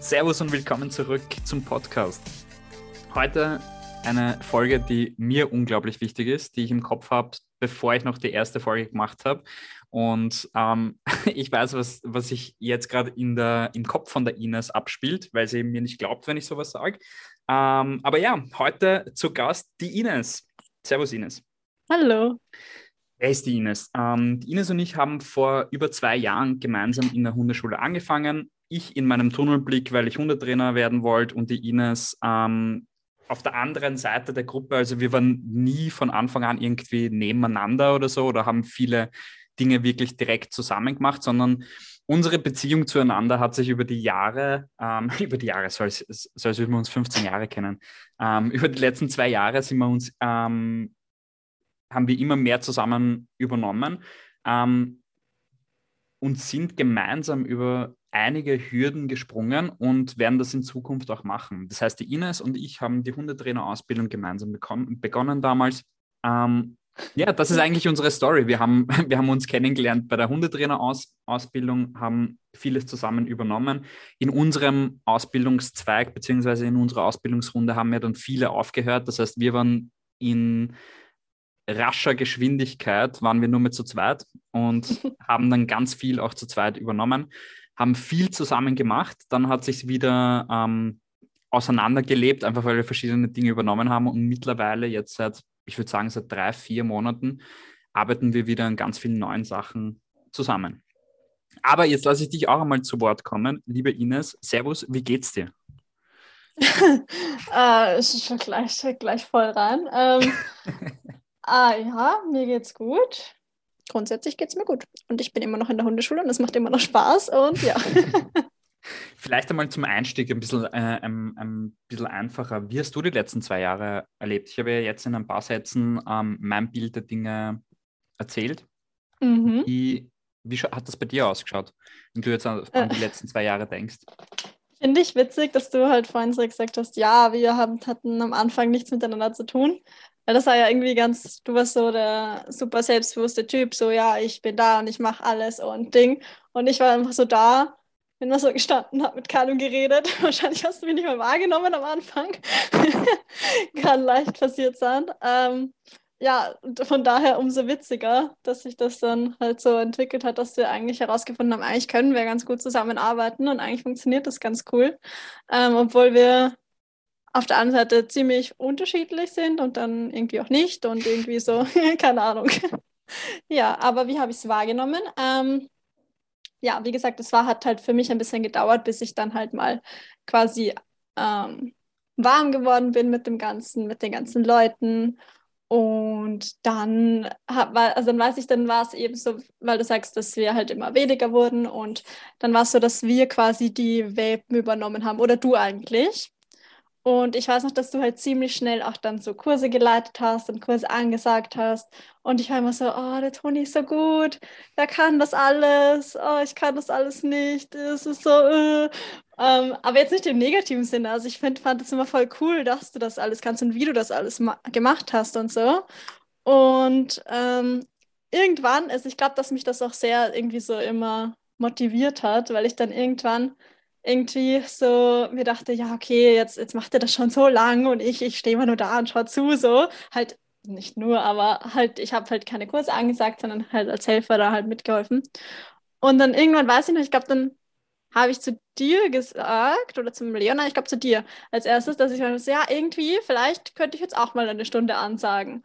Servus und willkommen zurück zum Podcast. Heute eine Folge, die mir unglaublich wichtig ist, die ich im Kopf habe, bevor ich noch die erste Folge gemacht habe. Und ähm, ich weiß, was, was sich jetzt gerade im Kopf von der Ines abspielt, weil sie mir nicht glaubt, wenn ich sowas sage. Ähm, aber ja, heute zu Gast die Ines. Servus, Ines. Hallo. Wer ist die Ines? Ähm, die Ines und ich haben vor über zwei Jahren gemeinsam in der Hundeschule angefangen. Ich in meinem Tunnelblick, weil ich Hundetrainer werden wollte und die Ines ähm, auf der anderen Seite der Gruppe. Also wir waren nie von Anfang an irgendwie nebeneinander oder so oder haben viele Dinge wirklich direkt zusammen gemacht, sondern unsere Beziehung zueinander hat sich über die Jahre, ähm, über die Jahre, so als, so als würden wir uns 15 Jahre kennen, ähm, über die letzten zwei Jahre sind wir uns, ähm, haben wir immer mehr zusammen übernommen ähm, und sind gemeinsam über einige Hürden gesprungen und werden das in Zukunft auch machen. Das heißt, die Ines und ich haben die Hundetrainerausbildung gemeinsam begonnen damals. Ähm, ja, das ist eigentlich unsere Story. Wir haben, wir haben uns kennengelernt bei der Hundetrainerausbildung, haben vieles zusammen übernommen. In unserem Ausbildungszweig beziehungsweise in unserer Ausbildungsrunde haben wir dann viele aufgehört. Das heißt, wir waren in rascher Geschwindigkeit, waren wir nur mit zu zweit und haben dann ganz viel auch zu zweit übernommen, haben viel zusammen gemacht. Dann hat sich wieder ähm, auseinandergelebt, einfach weil wir verschiedene Dinge übernommen haben und mittlerweile jetzt seit ich würde sagen, seit drei, vier Monaten arbeiten wir wieder an ganz vielen neuen Sachen zusammen. Aber jetzt lasse ich dich auch einmal zu Wort kommen. Liebe Ines, Servus, wie geht's dir? äh, schon gleich, gleich voll rein. Ähm, ah, ja, mir geht's gut. Grundsätzlich geht's mir gut. Und ich bin immer noch in der Hundeschule und es macht immer noch Spaß und ja. Vielleicht einmal zum Einstieg ein bisschen, äh, ein, ein, bisschen einfacher. Wie hast du die letzten zwei Jahre erlebt? Ich habe ja jetzt in ein paar Sätzen ähm, mein Bild der Dinge erzählt. Mhm. Wie, wie hat das bei dir ausgeschaut, wenn du jetzt an, an die letzten zwei Jahre denkst? Finde ich witzig, dass du halt vorhin so gesagt hast, ja, wir haben, hatten am Anfang nichts miteinander zu tun. Weil das war ja irgendwie ganz, du warst so der super selbstbewusste Typ, so ja, ich bin da und ich mache alles und Ding. Und ich war einfach so da bin mal so gestanden, habe mit Carlo geredet. Wahrscheinlich hast du mich nicht mal wahrgenommen am Anfang. Kann leicht passiert sein. Ähm, ja, von daher umso witziger, dass sich das dann halt so entwickelt hat, dass wir eigentlich herausgefunden haben, eigentlich können wir ganz gut zusammenarbeiten und eigentlich funktioniert das ganz cool. Ähm, obwohl wir auf der anderen Seite ziemlich unterschiedlich sind und dann irgendwie auch nicht und irgendwie so, keine Ahnung. ja, aber wie habe ich es wahrgenommen? Ähm, ja, wie gesagt, es war, hat halt für mich ein bisschen gedauert, bis ich dann halt mal quasi ähm, warm geworden bin mit dem Ganzen, mit den ganzen Leuten. Und dann, also dann weiß ich, dann war es eben so, weil du sagst, dass wir halt immer weniger wurden. Und dann war es so, dass wir quasi die Welpen übernommen haben. Oder du eigentlich. Und ich weiß noch, dass du halt ziemlich schnell auch dann so Kurse geleitet hast und Kurse angesagt hast. Und ich war immer so, oh, der Toni ist so gut, der kann das alles, oh, ich kann das alles nicht, es ist so, äh. ähm, aber jetzt nicht im negativen Sinne. Also ich find, fand es immer voll cool, dass du das alles kannst und wie du das alles gemacht hast und so. Und ähm, irgendwann, also ich glaube, dass mich das auch sehr irgendwie so immer motiviert hat, weil ich dann irgendwann irgendwie so mir dachte, ja, okay, jetzt, jetzt macht er das schon so lang und ich, ich stehe immer nur da und schaue zu, so. Halt nicht nur, aber halt, ich habe halt keine Kurse angesagt, sondern halt als Helfer da halt mitgeholfen. Und dann irgendwann weiß ich noch, ich glaube, dann habe ich zu dir gesagt oder zum Leon, ich glaube zu dir als erstes, dass ich so, ja, irgendwie, vielleicht könnte ich jetzt auch mal eine Stunde ansagen.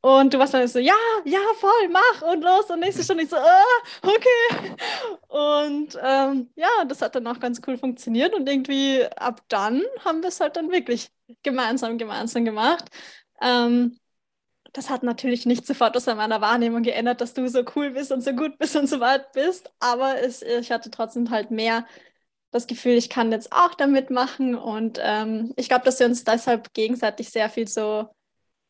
Und du warst dann so, ja, ja, voll, mach und los. Und nächste Stunde ich so, ah, okay. Und ähm, ja, das hat dann auch ganz cool funktioniert. Und irgendwie ab dann haben wir es halt dann wirklich gemeinsam, gemeinsam gemacht. Ähm, das hat natürlich nicht sofort aus meiner Wahrnehmung geändert, dass du so cool bist und so gut bist und so weit bist. Aber es, ich hatte trotzdem halt mehr das Gefühl, ich kann jetzt auch damit machen. Und ähm, ich glaube, dass wir uns deshalb gegenseitig sehr viel so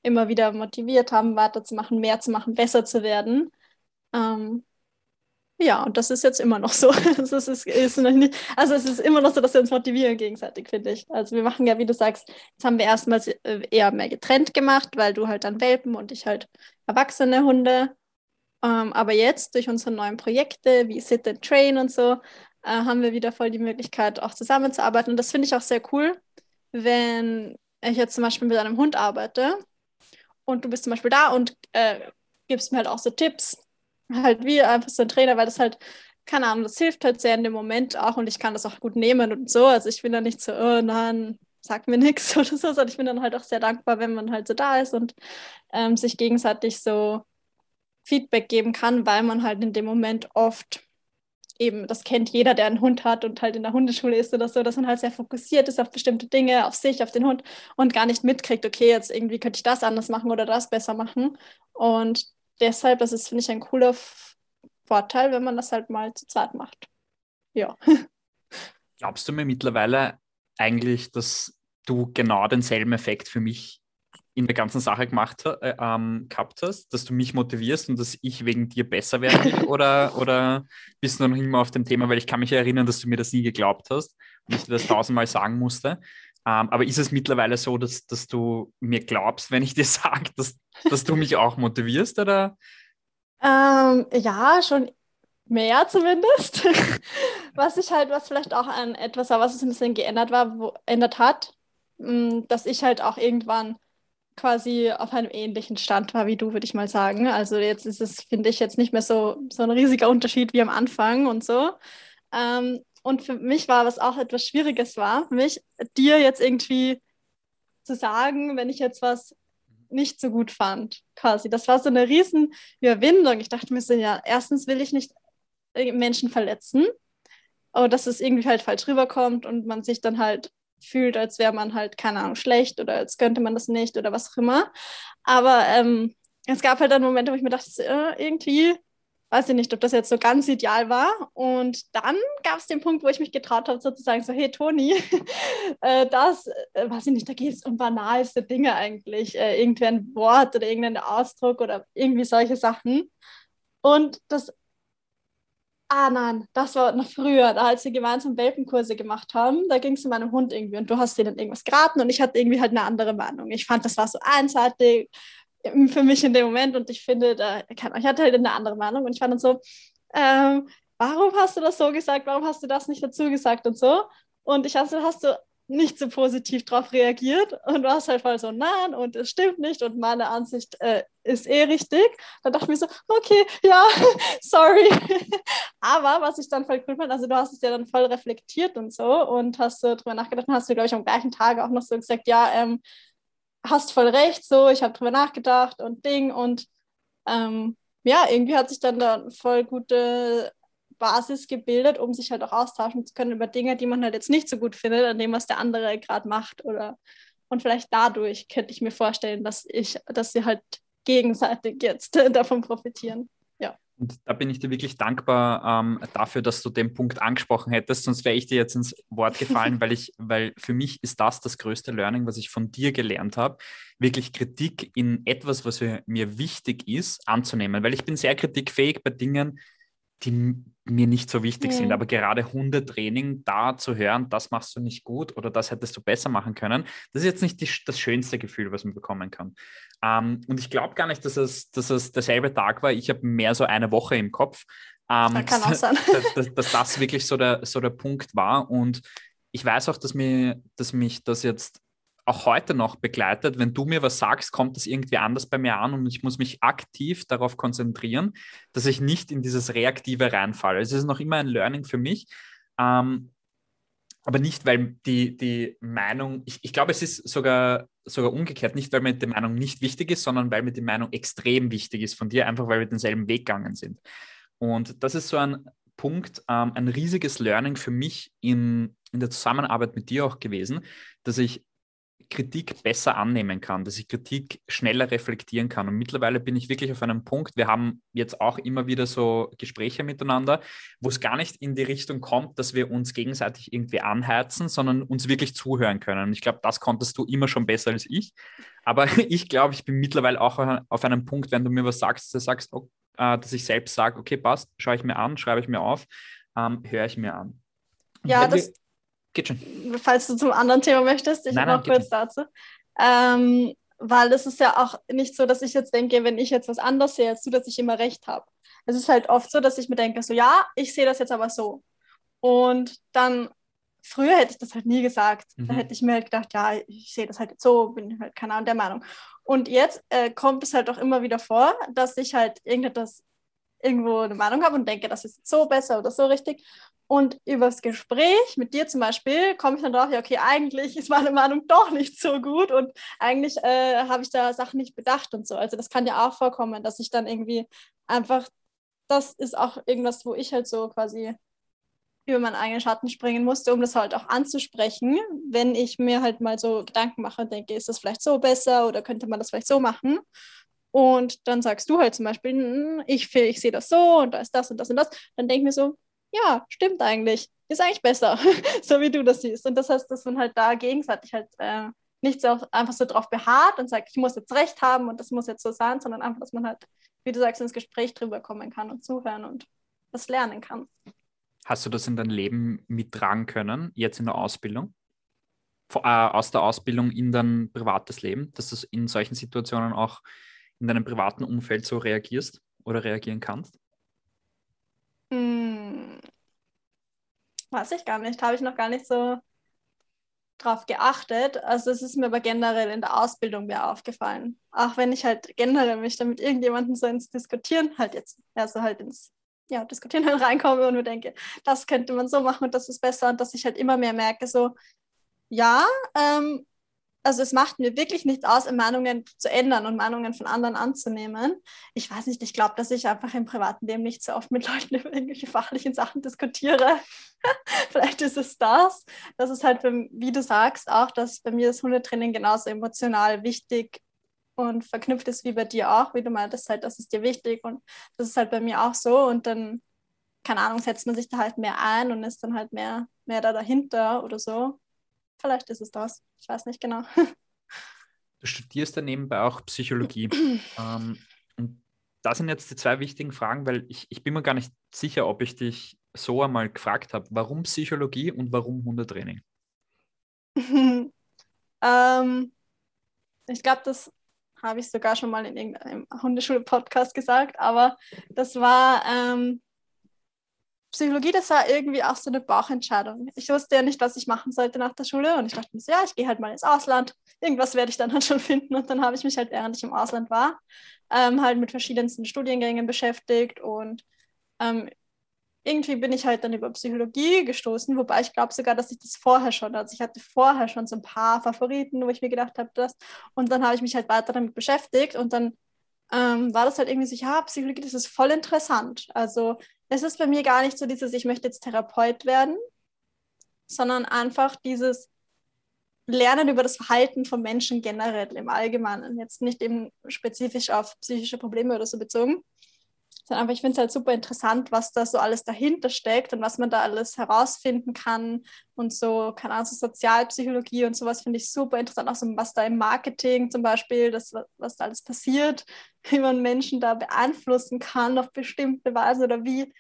immer wieder motiviert haben, weiterzumachen, mehr zu machen, besser zu werden. Ähm, ja, und das ist jetzt immer noch so. Das ist, ist, ist nicht, also es ist immer noch so, dass wir uns motivieren gegenseitig, finde ich. Also wir machen ja, wie du sagst, jetzt haben wir erstmals äh, eher mehr getrennt gemacht, weil du halt dann Welpen und ich halt erwachsene Hunde. Ähm, aber jetzt durch unsere neuen Projekte wie Sit and Train und so, äh, haben wir wieder voll die Möglichkeit, auch zusammenzuarbeiten. Und das finde ich auch sehr cool, wenn ich jetzt zum Beispiel mit einem Hund arbeite und du bist zum Beispiel da und äh, gibst mir halt auch so Tipps, halt wie einfach so ein Trainer, weil das halt, keine Ahnung, das hilft halt sehr in dem Moment auch und ich kann das auch gut nehmen und so. Also ich bin da nicht so, oh nein, sag mir nichts oder so, sondern ich bin dann halt auch sehr dankbar, wenn man halt so da ist und ähm, sich gegenseitig so Feedback geben kann, weil man halt in dem Moment oft eben, das kennt jeder, der einen Hund hat und halt in der Hundeschule ist oder so, dass man halt sehr fokussiert ist auf bestimmte Dinge, auf sich, auf den Hund und gar nicht mitkriegt, okay, jetzt irgendwie könnte ich das anders machen oder das besser machen. Und deshalb, das ist, finde ich, ein cooler Vorteil, wenn man das halt mal zu zweit macht. Ja. Glaubst du mir mittlerweile eigentlich, dass du genau denselben Effekt für mich in der ganzen Sache gemacht, äh, ähm, gehabt hast, dass du mich motivierst und dass ich wegen dir besser werde? oder, oder bist du noch immer auf dem Thema? Weil ich kann mich erinnern, dass du mir das nie geglaubt hast und ich dir das tausendmal sagen musste. Ähm, aber ist es mittlerweile so, dass, dass du mir glaubst, wenn ich dir sage, dass, dass du mich auch motivierst? Oder? Ähm, ja, schon mehr zumindest. was ich halt, was vielleicht auch an etwas war, was es ein bisschen geändert war, wo, ändert hat, mh, dass ich halt auch irgendwann quasi auf einem ähnlichen Stand war wie du, würde ich mal sagen. Also jetzt ist es, finde ich, jetzt nicht mehr so, so ein riesiger Unterschied wie am Anfang und so. Ähm, und für mich war, was auch etwas Schwieriges war, mich, dir jetzt irgendwie zu sagen, wenn ich jetzt was nicht so gut fand, quasi. Das war so eine riesen Überwindung. Ich dachte mir so, ja, erstens will ich nicht Menschen verletzen, aber dass es irgendwie halt falsch rüberkommt und man sich dann halt fühlt, als wäre man halt, keine Ahnung, schlecht oder als könnte man das nicht oder was auch immer. Aber ähm, es gab halt dann Momente, wo ich mir dachte, äh, irgendwie, weiß ich nicht, ob das jetzt so ganz ideal war. Und dann gab es den Punkt, wo ich mich getraut habe, sozusagen so, hey Toni, äh, das, äh, weiß ich nicht, da geht es um banalste Dinge eigentlich. Äh, irgendwie ein Wort oder irgendein Ausdruck oder irgendwie solche Sachen. Und das Ah nein, das war noch früher, da als wir gemeinsam Welpenkurse gemacht haben, da ging es um meinen Hund irgendwie und du hast denen irgendwas geraten und ich hatte irgendwie halt eine andere Meinung. Ich fand, das war so einseitig für mich in dem Moment und ich finde, da, ich hatte halt eine andere Meinung und ich fand dann so, ähm, warum hast du das so gesagt, warum hast du das nicht dazu gesagt und so. Und ich hast, hast du nicht so positiv darauf reagiert und war es halt voll so, nein, und es stimmt nicht und meine Ansicht äh, ist eh richtig. Dann dachte ich mir so, okay, ja, sorry. Aber was ich dann voll cool fand, also du hast es ja dann voll reflektiert und so und hast so drüber nachgedacht und hast du, glaube ich, am gleichen Tag auch noch so gesagt, ja, ähm, hast voll recht, so, ich habe drüber nachgedacht und Ding und ähm, ja, irgendwie hat sich dann da voll gute Basis gebildet, um sich halt auch austauschen zu können über Dinge, die man halt jetzt nicht so gut findet, an dem, was der andere gerade macht. Oder und vielleicht dadurch könnte ich mir vorstellen, dass ich, dass sie halt gegenseitig jetzt davon profitieren. Ja. Und da bin ich dir wirklich dankbar ähm, dafür, dass du den Punkt angesprochen hättest, sonst wäre ich dir jetzt ins Wort gefallen, weil ich, weil für mich ist das das größte Learning, was ich von dir gelernt habe, wirklich Kritik in etwas, was mir wichtig ist, anzunehmen, weil ich bin sehr kritikfähig bei Dingen, die mir nicht so wichtig mhm. sind. Aber gerade Hundetraining da zu hören, das machst du nicht gut oder das hättest du besser machen können, das ist jetzt nicht die, das schönste Gefühl, was man bekommen kann. Ähm, und ich glaube gar nicht, dass es, dass es derselbe Tag war. Ich habe mehr so eine Woche im Kopf. Ähm, das kann auch sein. dass, dass, dass, das wirklich so der, so der Punkt war. Und ich weiß auch, dass, mir, dass mich das jetzt auch heute noch begleitet. Wenn du mir was sagst, kommt das irgendwie anders bei mir an und ich muss mich aktiv darauf konzentrieren, dass ich nicht in dieses Reaktive reinfalle. Es ist noch immer ein Learning für mich. Ähm, aber nicht, weil die, die Meinung, ich, ich glaube, es ist sogar, sogar umgekehrt, nicht, weil mir die Meinung nicht wichtig ist, sondern weil mir die Meinung extrem wichtig ist von dir, einfach weil wir denselben Weg gegangen sind. Und das ist so ein Punkt, ähm, ein riesiges Learning für mich in, in der Zusammenarbeit mit dir auch gewesen, dass ich Kritik besser annehmen kann, dass ich Kritik schneller reflektieren kann. Und mittlerweile bin ich wirklich auf einem Punkt, wir haben jetzt auch immer wieder so Gespräche miteinander, wo es gar nicht in die Richtung kommt, dass wir uns gegenseitig irgendwie anheizen, sondern uns wirklich zuhören können. Und ich glaube, das konntest du immer schon besser als ich. Aber ich glaube, ich bin mittlerweile auch auf einem Punkt, wenn du mir was sagst, dass, sagst, oh, äh, dass ich selbst sage, okay, passt, schaue ich mir an, schreibe ich mir auf, ähm, höre ich mir an. Ja, das, Geht schon. Falls du zum anderen Thema möchtest, ich nein, noch kurz nicht. dazu. Ähm, weil es ist ja auch nicht so, dass ich jetzt denke, wenn ich jetzt was anderes sehe als du, dass ich immer recht habe. Es ist halt oft so, dass ich mir denke, so ja, ich sehe das jetzt aber so. Und dann, früher hätte ich das halt nie gesagt. Mhm. Da hätte ich mir halt gedacht, ja, ich sehe das halt so, bin halt keine Ahnung der Meinung. Und jetzt äh, kommt es halt auch immer wieder vor, dass ich halt irgendetwas irgendwo eine Meinung habe und denke, das ist so besser oder so richtig. Und übers Gespräch mit dir zum Beispiel komme ich dann drauf, ja, okay, eigentlich ist meine Meinung doch nicht so gut und eigentlich äh, habe ich da Sachen nicht bedacht und so. Also das kann ja auch vorkommen, dass ich dann irgendwie einfach, das ist auch irgendwas, wo ich halt so quasi über meinen eigenen Schatten springen musste, um das halt auch anzusprechen, wenn ich mir halt mal so Gedanken mache und denke, ist das vielleicht so besser oder könnte man das vielleicht so machen? Und dann sagst du halt zum Beispiel, hm, ich, ich sehe das so und da ist das und das und das. Dann denke ich mir so, ja, stimmt eigentlich. Ist eigentlich besser, so wie du das siehst. Und das heißt, dass man halt da gegenseitig halt äh, nicht so einfach so drauf beharrt und sagt, ich muss jetzt recht haben und das muss jetzt so sein, sondern einfach, dass man halt, wie du sagst, ins Gespräch drüber kommen kann und zuhören und das lernen kann. Hast du das in dein Leben mittragen können, jetzt in der Ausbildung? Äh, aus der Ausbildung in dein privates Leben, dass du in solchen Situationen auch in deinem privaten Umfeld so reagierst oder reagieren kannst? Hm, weiß ich gar nicht, habe ich noch gar nicht so drauf geachtet. Also es ist mir aber generell in der Ausbildung mehr aufgefallen. Auch wenn ich halt generell mich dann mit irgendjemandem so ins Diskutieren halt jetzt, also halt ins ja, Diskutieren halt reinkomme und mir denke, das könnte man so machen und das ist besser und dass ich halt immer mehr merke, so, ja, ähm, also es macht mir wirklich nichts aus, Meinungen zu ändern und Meinungen von anderen anzunehmen. Ich weiß nicht, ich glaube, dass ich einfach im privaten Leben nicht so oft mit Leuten über irgendwelche fachlichen Sachen diskutiere. Vielleicht ist es das. Das ist halt, wie du sagst, auch, dass bei mir das Hundetraining genauso emotional wichtig und verknüpft ist wie bei dir auch, wie du meintest, halt, das ist dir wichtig und das ist halt bei mir auch so und dann, keine Ahnung, setzt man sich da halt mehr ein und ist dann halt mehr, mehr da dahinter oder so. Vielleicht ist es das. Ich weiß nicht genau. Du studierst ja nebenbei auch Psychologie. ähm, und das sind jetzt die zwei wichtigen Fragen, weil ich, ich bin mir gar nicht sicher, ob ich dich so einmal gefragt habe, warum Psychologie und warum Hundetraining? ähm, ich glaube, das habe ich sogar schon mal in irgendeinem Hundeschule-Podcast gesagt, aber das war ähm, Psychologie, das war irgendwie auch so eine Bauchentscheidung. Ich wusste ja nicht, was ich machen sollte nach der Schule und ich dachte mir so, ja, ich gehe halt mal ins Ausland. Irgendwas werde ich dann halt schon finden und dann habe ich mich halt, während ich im Ausland war, ähm, halt mit verschiedensten Studiengängen beschäftigt und ähm, irgendwie bin ich halt dann über Psychologie gestoßen, wobei ich glaube sogar, dass ich das vorher schon, also ich hatte vorher schon so ein paar Favoriten, wo ich mir gedacht habe, das und dann habe ich mich halt weiter damit beschäftigt und dann ähm, war das halt irgendwie so, ja, Psychologie, das ist voll interessant. Also es ist bei mir gar nicht so dieses, ich möchte jetzt Therapeut werden, sondern einfach dieses Lernen über das Verhalten von Menschen generell im Allgemeinen, jetzt nicht eben spezifisch auf psychische Probleme oder so bezogen, sondern einfach, ich finde es halt super interessant, was da so alles dahinter steckt und was man da alles herausfinden kann und so, keine Ahnung, so Sozialpsychologie und sowas finde ich super interessant, auch so was da im Marketing zum Beispiel, das, was da alles passiert, wie man Menschen da beeinflussen kann auf bestimmte Weise oder wie,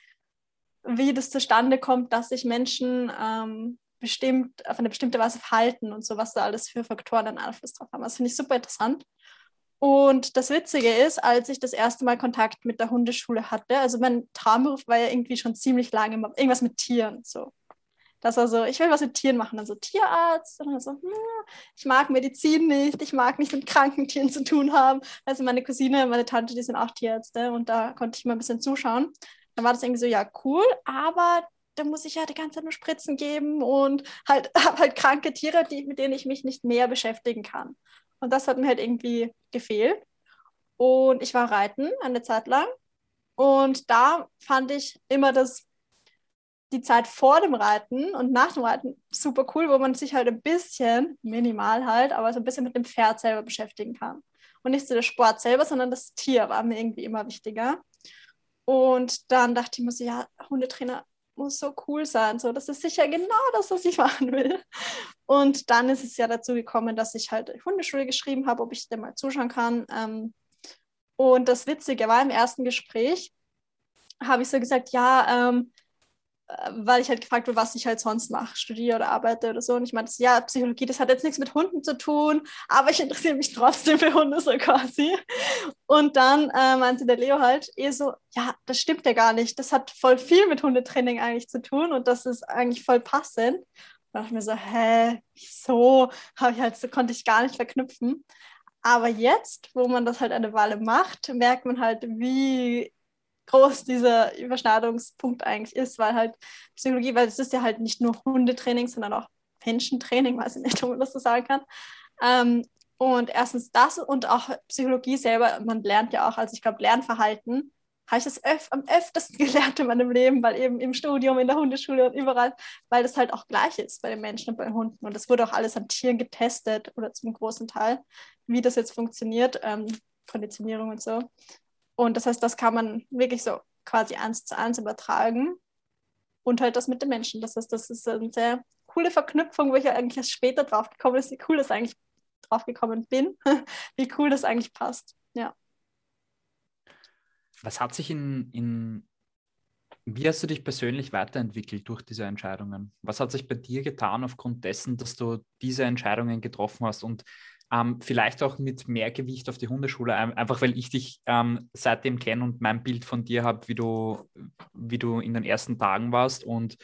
wie das zustande kommt, dass sich Menschen ähm, bestimmt, auf eine bestimmte Weise verhalten und so, was da alles für Faktoren einen Einfluss drauf haben. Das finde ich super interessant. Und das Witzige ist, als ich das erste Mal Kontakt mit der Hundeschule hatte, also mein Traumberuf war ja irgendwie schon ziemlich lange irgendwas mit Tieren. So. Das war so, ich will was mit Tieren machen, also Tierarzt. Und dann so, hm, ich mag Medizin nicht, ich mag nicht mit kranken Tieren zu tun haben. Also meine Cousine, meine Tante, die sind auch Tierärzte und da konnte ich mal ein bisschen zuschauen. Dann war das irgendwie so, ja, cool, aber da muss ich ja die ganze Zeit nur Spritzen geben und halt, halt kranke Tiere, die, mit denen ich mich nicht mehr beschäftigen kann. Und das hat mir halt irgendwie gefehlt. Und ich war reiten eine Zeit lang. Und da fand ich immer das, die Zeit vor dem Reiten und nach dem Reiten super cool, wo man sich halt ein bisschen, minimal halt, aber so ein bisschen mit dem Pferd selber beschäftigen kann. Und nicht so der Sport selber, sondern das Tier war mir irgendwie immer wichtiger. Und dann dachte ich mir so, ja, Hundetrainer muss so cool sein. So, das ist sicher genau das, was ich machen will. Und dann ist es ja dazu gekommen, dass ich halt Hundeschule geschrieben habe, ob ich dir mal zuschauen kann. Ähm, und das Witzige war, im ersten Gespräch habe ich so gesagt, ja, ähm, äh, weil ich halt gefragt wurde, was ich halt sonst mache, studiere oder arbeite oder so. Und ich meinte, ja, Psychologie, das hat jetzt nichts mit Hunden zu tun, aber ich interessiere mich trotzdem für Hunde so quasi. Und dann äh, meinte der Leo halt eh so, ja, das stimmt ja gar nicht. Das hat voll viel mit Hundetraining eigentlich zu tun und das ist eigentlich voll passend. Da dachte ich mir so, hä, wieso? Habe ich halt, so konnte ich gar nicht verknüpfen. Aber jetzt, wo man das halt eine Weile macht, merkt man halt, wie groß dieser Überschneidungspunkt eigentlich ist, weil halt Psychologie, weil es ist ja halt nicht nur Hundetraining, sondern auch Menschentraining, weiß ich nicht, ob man das so sagen kann. Ähm, und erstens das und auch Psychologie selber, man lernt ja auch, also ich glaube, Lernverhalten habe ich das öf am öftesten gelernt in meinem Leben, weil eben im Studium, in der Hundeschule und überall, weil das halt auch gleich ist bei den Menschen und bei den Hunden. Und das wurde auch alles an Tieren getestet oder zum großen Teil, wie das jetzt funktioniert, ähm, Konditionierung und so. Und das heißt, das kann man wirklich so quasi eins zu eins übertragen und halt das mit den Menschen. Das heißt, das ist eine sehr coole Verknüpfung, wo ich ja eigentlich erst später drauf gekommen bin, wie cool das eigentlich drauf gekommen bin, wie cool das eigentlich passt. Was hat sich in, in, wie hast du dich persönlich weiterentwickelt durch diese Entscheidungen? Was hat sich bei dir getan aufgrund dessen, dass du diese Entscheidungen getroffen hast? Und ähm, vielleicht auch mit mehr Gewicht auf die Hundeschule, einfach weil ich dich ähm, seitdem kenne und mein Bild von dir habe, wie du, wie du in den ersten Tagen warst. Und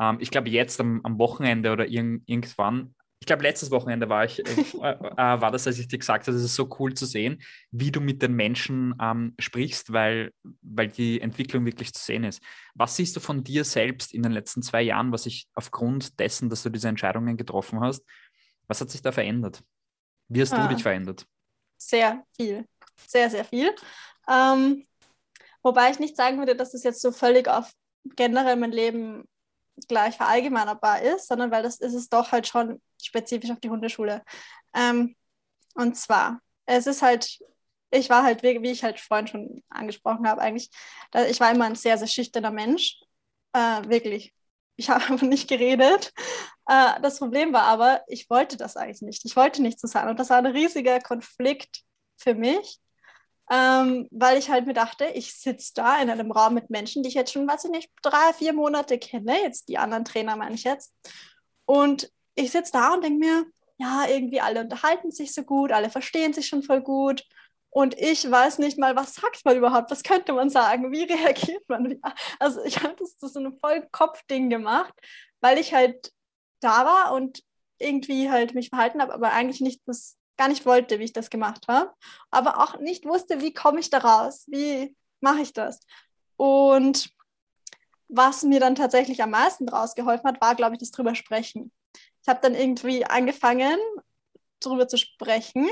ähm, ich glaube, jetzt am, am Wochenende oder irg irgendwann, ich glaube, letztes Wochenende war ich, äh, äh, äh, war das, als ich dir gesagt habe, es ist so cool zu sehen, wie du mit den Menschen ähm, sprichst, weil, weil die Entwicklung wirklich zu sehen ist. Was siehst du von dir selbst in den letzten zwei Jahren, was sich aufgrund dessen, dass du diese Entscheidungen getroffen hast, was hat sich da verändert? Wie hast ah, du dich verändert? Sehr viel. Sehr, sehr viel. Ähm, wobei ich nicht sagen würde, dass es das jetzt so völlig auf generell mein Leben gleich verallgemeinerbar ist, sondern weil das ist es doch halt schon spezifisch auf die Hundeschule. Ähm, und zwar, es ist halt, ich war halt, wie ich halt vorhin schon angesprochen habe, eigentlich, ich war immer ein sehr, sehr schüchterner Mensch. Äh, wirklich. Ich habe nicht geredet. Äh, das Problem war aber, ich wollte das eigentlich nicht. Ich wollte nicht so sein. Und das war ein riesiger Konflikt für mich, ähm, weil ich halt mir dachte, ich sitze da in einem Raum mit Menschen, die ich jetzt schon, weiß ich nicht, drei, vier Monate kenne. Jetzt die anderen Trainer meine ich jetzt. Und ich sitze da und denke mir, ja, irgendwie alle unterhalten sich so gut, alle verstehen sich schon voll gut. Und ich weiß nicht mal, was sagt man überhaupt? Was könnte man sagen? Wie reagiert man? Also ich habe das, das so ein voll Kopfding gemacht, weil ich halt da war und irgendwie halt mich verhalten habe, aber eigentlich nicht das gar nicht wollte, wie ich das gemacht habe, aber auch nicht wusste, wie komme ich da raus, wie mache ich das. Und was mir dann tatsächlich am meisten daraus geholfen hat, war, glaube ich, das drüber sprechen. Ich habe dann irgendwie angefangen, drüber zu sprechen,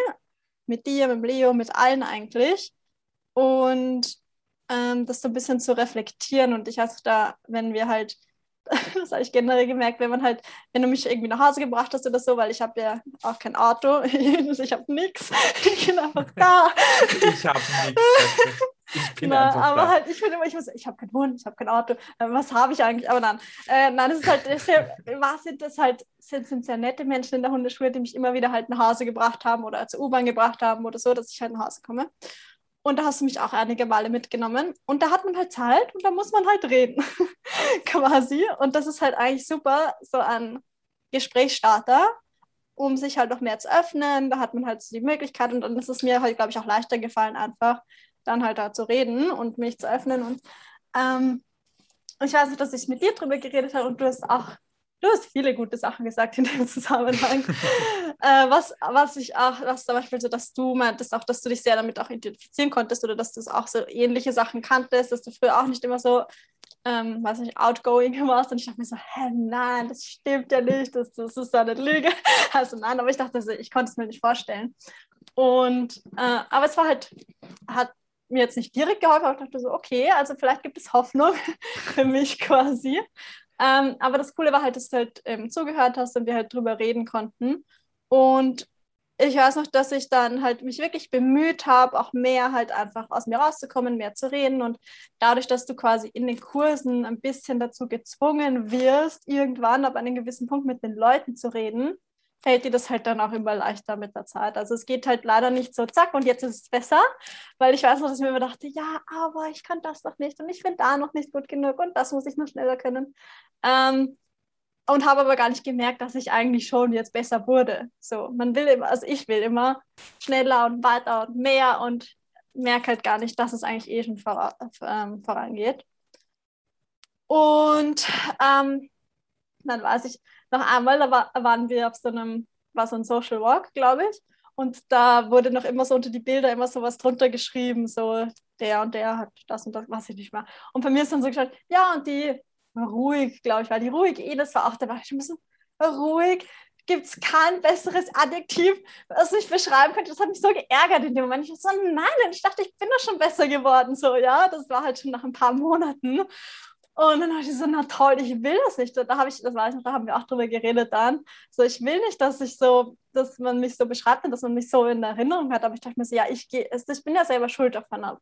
mit dir, mit Leo, mit allen eigentlich. Und ähm, das so ein bisschen zu reflektieren. Und ich hatte da, wenn wir halt das habe ich generell gemerkt, wenn man halt, wenn du mich irgendwie nach Hause gebracht hast oder so, weil ich habe ja auch kein Auto, ich habe nichts, ich bin einfach da. Ich habe nichts. Ich bin Na, einfach aber da. halt, ich bin immer, ich muss, ich habe keinen Hund, ich habe kein Auto, äh, was habe ich eigentlich? Aber nein, äh, nein, das ist halt, sehr, was sind das halt, sind, sind sehr nette Menschen in der Hundeschule, die mich immer wieder halt nach Hause gebracht haben oder zur U-Bahn gebracht haben oder so, dass ich halt nach Hause komme. Und da hast du mich auch einige Male mitgenommen. Und da hat man halt Zeit und da muss man halt reden, quasi. Und das ist halt eigentlich super, so ein Gesprächsstarter, um sich halt noch mehr zu öffnen. Da hat man halt so die Möglichkeit und dann ist es mir halt, glaube ich, auch leichter gefallen, einfach dann halt da zu reden und mich zu öffnen. Und ähm, ich weiß nicht, dass ich mit dir drüber geredet habe und du hast auch Du hast viele gute Sachen gesagt in dem Zusammenhang. äh, was, was ich auch, was zum Beispiel so, dass du meintest auch, dass du dich sehr damit auch identifizieren konntest oder dass du auch so ähnliche Sachen kanntest, dass du früher auch nicht immer so, ähm, weiß nicht, outgoing warst. Und ich dachte mir so, hä, nein, das stimmt ja nicht, das, das ist eine Lüge. Also nein, aber ich dachte, also, ich konnte es mir nicht vorstellen. Und, äh, aber es war halt, hat mir jetzt nicht direkt geholfen, aber ich dachte so, okay, also vielleicht gibt es Hoffnung für mich quasi. Ähm, aber das Coole war halt, dass du halt ähm, zugehört hast und wir halt drüber reden konnten. Und ich weiß noch, dass ich dann halt mich wirklich bemüht habe, auch mehr halt einfach aus mir rauszukommen, mehr zu reden. Und dadurch, dass du quasi in den Kursen ein bisschen dazu gezwungen wirst, irgendwann ab einem gewissen Punkt mit den Leuten zu reden, fällt dir das halt dann auch immer leichter mit der Zeit. Also es geht halt leider nicht so, zack, und jetzt ist es besser, weil ich weiß noch, dass ich mir immer dachte, ja, aber ich kann das noch nicht und ich bin da noch nicht gut genug und das muss ich noch schneller können. Ähm, und habe aber gar nicht gemerkt, dass ich eigentlich schon jetzt besser wurde. So, man will immer, also ich will immer schneller und weiter und mehr und merke halt gar nicht, dass es eigentlich eh schon vor, ähm, vorangeht. Und ähm, dann weiß ich, noch einmal, da war, waren wir auf so einem, war so ein Social Walk, glaube ich. Und da wurde noch immer so unter die Bilder immer so was drunter geschrieben, so der und der hat das und das, weiß ich nicht mehr. Und bei mir ist dann so gesagt, ja, und die ruhig, glaube ich, war die ruhig. Eh, das war auch, da war ich ein bisschen ruhig. Gibt es kein besseres Adjektiv, was ich beschreiben könnte? Das hat mich so geärgert in dem Moment. Ich so, nein, ich dachte, ich bin doch schon besser geworden. So, ja, das war halt schon nach ein paar Monaten. Und dann habe ich so, na toll, ich will das nicht. Da habe ich, das weiß ich noch, da haben wir auch drüber geredet dann. So, ich will nicht, dass ich so, dass man mich so beschreibt und dass man mich so in Erinnerung hat. Aber ich dachte mir so, ja, ich gehe, ich bin ja selber schuld auf meiner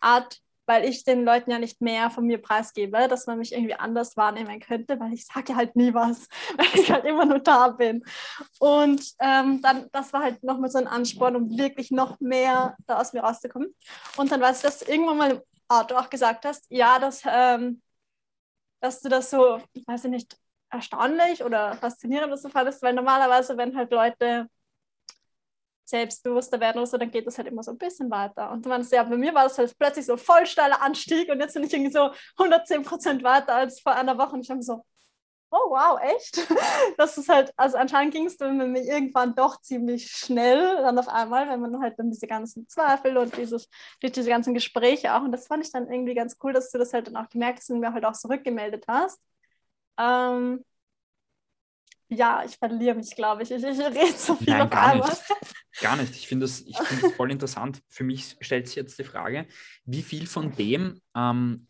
Art weil ich den Leuten ja nicht mehr von mir preisgebe, dass man mich irgendwie anders wahrnehmen könnte, weil ich sage halt nie was, weil ich halt immer nur da bin. Und ähm, dann, das war halt nochmal so ein Ansporn, um wirklich noch mehr da aus mir rauszukommen. Und dann weiß ich, dass irgendwann mal im Auto auch gesagt hast, ja, dass, ähm, dass du das so, ich weiß nicht, erstaunlich oder faszinierend so fandest, weil normalerweise, wenn halt Leute selbstbewusster werden oder so, dann geht das halt immer so ein bisschen weiter. Und man ja, bei mir war das halt plötzlich so voll steiler Anstieg und jetzt bin ich irgendwie so 110 Prozent weiter als vor einer Woche. Und ich habe so, oh wow, echt? Das ist halt, also anscheinend ging es dann mit mir irgendwann doch ziemlich schnell dann auf einmal, wenn man halt dann diese ganzen Zweifel und dieses, diese ganzen Gespräche auch. Und das fand ich dann irgendwie ganz cool, dass du das halt dann auch gemerkt hast und mir halt auch zurückgemeldet hast. Ähm, ja, ich verliere mich, glaube ich. Ich, ich rede so viel Nein, auf gar einmal. Nicht. Gar nicht. Ich finde das, find voll interessant. Für mich stellt sich jetzt die Frage, wie viel von dem, ähm,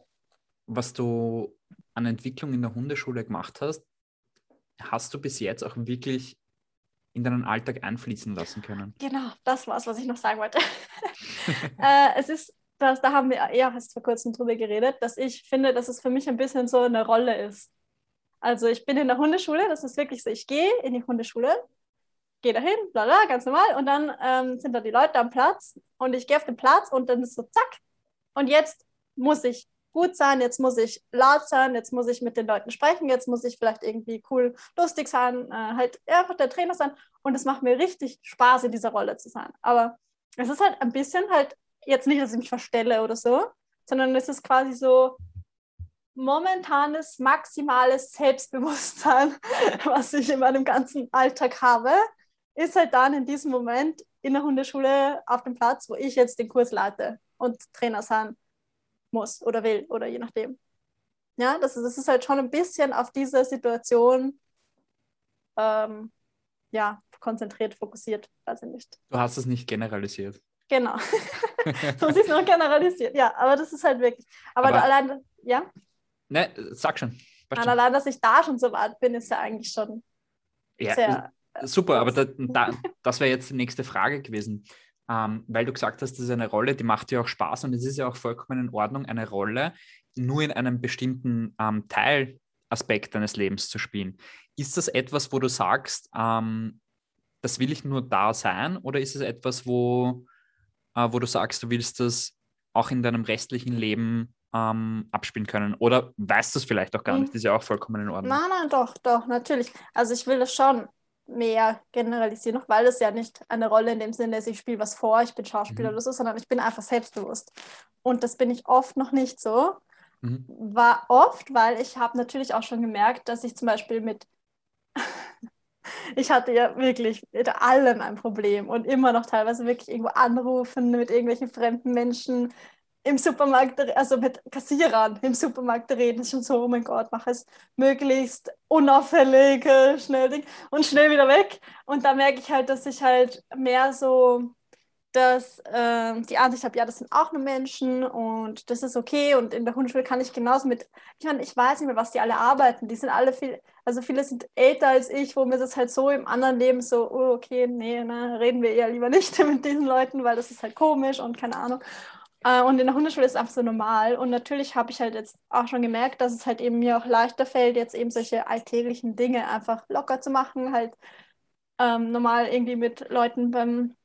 was du an Entwicklung in der Hundeschule gemacht hast, hast du bis jetzt auch wirklich in deinen Alltag einfließen lassen können? Genau, das war es, was ich noch sagen wollte. äh, es ist, das, da haben wir ja erst vor kurzem drüber geredet, dass ich finde, dass es für mich ein bisschen so eine Rolle ist. Also ich bin in der Hundeschule, das ist wirklich so, ich gehe in die Hundeschule, gehe dahin, bla bla, ganz normal und dann ähm, sind da die Leute am Platz und ich gehe auf den Platz und dann ist so zack und jetzt muss ich gut sein, jetzt muss ich laut sein, jetzt muss ich mit den Leuten sprechen, jetzt muss ich vielleicht irgendwie cool, lustig sein, äh, halt einfach der Trainer sein und es macht mir richtig Spaß, in dieser Rolle zu sein. Aber es ist halt ein bisschen halt jetzt nicht, dass ich mich verstelle oder so, sondern es ist quasi so, momentanes maximales Selbstbewusstsein, was ich in meinem ganzen Alltag habe, ist halt dann in diesem Moment in der Hundeschule auf dem Platz, wo ich jetzt den Kurs leite und Trainer sein muss oder will oder je nachdem. Ja, das ist, das ist halt schon ein bisschen auf diese Situation ähm, ja, konzentriert, fokussiert, weiß ich nicht. Du hast es nicht generalisiert. Genau. so ist es nur generalisiert. Ja, aber das ist halt wirklich. Aber, aber allein, ja? Ne, sag schon. Nein, allein, dass ich da schon so weit bin, ist ja eigentlich schon ja, sehr. Äh, super, aber da, da, das wäre jetzt die nächste Frage gewesen. Ähm, weil du gesagt hast, das ist eine Rolle, die macht dir auch Spaß und es ist ja auch vollkommen in Ordnung, eine Rolle nur in einem bestimmten ähm, Teilaspekt deines Lebens zu spielen. Ist das etwas, wo du sagst, ähm, das will ich nur da sein oder ist es etwas, wo, äh, wo du sagst, du willst das auch in deinem restlichen Leben ähm, abspielen können. Oder weißt du es vielleicht auch gar nicht? Das ist ja auch vollkommen in Ordnung. Nein, nein, doch, doch, natürlich. Also ich will das schon mehr generalisieren, noch weil es ja nicht eine Rolle in dem Sinne ist, ich spiele was vor, ich bin Schauspieler mhm. oder so, sondern ich bin einfach selbstbewusst. Und das bin ich oft noch nicht so. Mhm. War oft, weil ich habe natürlich auch schon gemerkt, dass ich zum Beispiel mit ich hatte ja wirklich mit allem ein Problem und immer noch teilweise wirklich irgendwo anrufen mit irgendwelchen fremden Menschen, im Supermarkt, also mit Kassierern im Supermarkt reden, schon so, oh mein Gott, mach es möglichst unauffällig, äh, schnell Ding und schnell wieder weg. Und da merke ich halt, dass ich halt mehr so dass äh, die Ansicht habe, ja, das sind auch nur Menschen und das ist okay. Und in der Hundeschule kann ich genauso mit, ich meine, ich weiß nicht mehr, was die alle arbeiten. Die sind alle viel, also viele sind älter als ich, wo mir das halt so im anderen Leben so, oh, okay, nee, ne, reden wir eher lieber nicht mit diesen Leuten, weil das ist halt komisch und keine Ahnung. Äh, und in der Hundeschule ist es einfach so normal. Und natürlich habe ich halt jetzt auch schon gemerkt, dass es halt eben mir auch leichter fällt, jetzt eben solche alltäglichen Dinge einfach locker zu machen, halt ähm, normal irgendwie mit Leuten beim,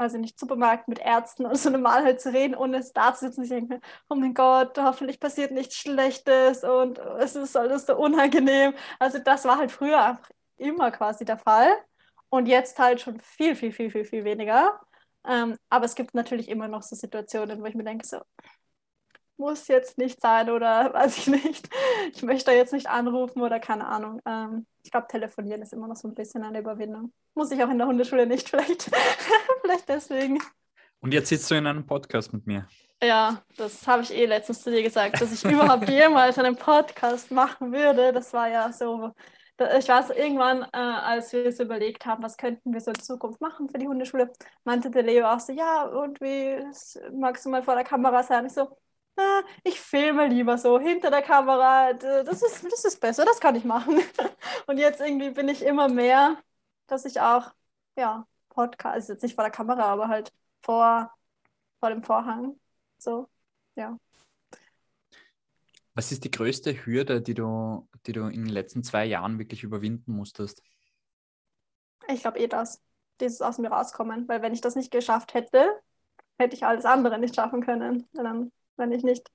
ich nicht, Supermarkt, mit Ärzten oder so normal halt zu reden, ohne es da zu sitzen. Ich denke oh mein Gott, hoffentlich passiert nichts Schlechtes und es ist alles so unangenehm. Also das war halt früher einfach immer quasi der Fall und jetzt halt schon viel, viel, viel, viel, viel weniger. Ähm, aber es gibt natürlich immer noch so Situationen, wo ich mir denke, so, muss jetzt nicht sein oder weiß ich nicht. Ich möchte jetzt nicht anrufen oder keine Ahnung. Ähm, ich glaube, telefonieren ist immer noch so ein bisschen eine Überwindung. Muss ich auch in der Hundeschule nicht, vielleicht, vielleicht deswegen. Und jetzt sitzt du in einem Podcast mit mir. Ja, das habe ich eh letztens zu dir gesagt, dass ich überhaupt jemals einen Podcast machen würde. Das war ja so ich weiß, irgendwann, äh, als wir es überlegt haben, was könnten wir so in Zukunft machen für die Hundeschule, meinte der Leo auch so, ja, und wie magst du mal vor der Kamera sein? Ich so, ah, ich filme lieber so hinter der Kamera, das ist, das ist besser, das kann ich machen. Und jetzt irgendwie bin ich immer mehr, dass ich auch, ja, Podcast, also jetzt nicht vor der Kamera, aber halt vor, vor dem Vorhang, so, ja. Was ist die größte Hürde, die du, die du in den letzten zwei Jahren wirklich überwinden musstest? Ich glaube eh das, dieses aus mir rauskommen, weil wenn ich das nicht geschafft hätte, hätte ich alles andere nicht schaffen können. Dann, wenn ich nicht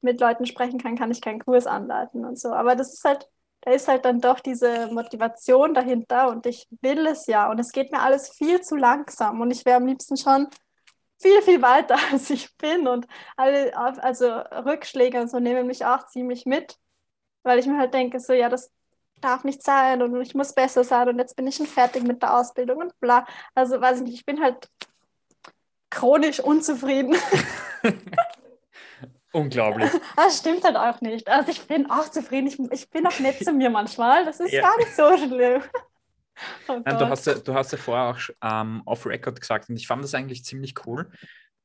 mit Leuten sprechen kann, kann ich keinen Kurs anleiten und so. Aber das ist halt, da ist halt dann doch diese Motivation dahinter und ich will es ja und es geht mir alles viel zu langsam und ich wäre am liebsten schon viel, viel weiter, als ich bin. Und alle, also Rückschläge und so nehmen mich auch ziemlich mit, weil ich mir halt denke, so, ja, das darf nicht sein und ich muss besser sein und jetzt bin ich schon fertig mit der Ausbildung und bla. Also weiß ich nicht, ich bin halt chronisch unzufrieden. Unglaublich. Das stimmt halt auch nicht. Also ich bin auch zufrieden. Ich, ich bin auch nett zu mir manchmal. Das ist ja. gar nicht so schlimm. Oh Nein, du, hast ja, du hast ja vorher auch ähm, off-Record gesagt und ich fand das eigentlich ziemlich cool,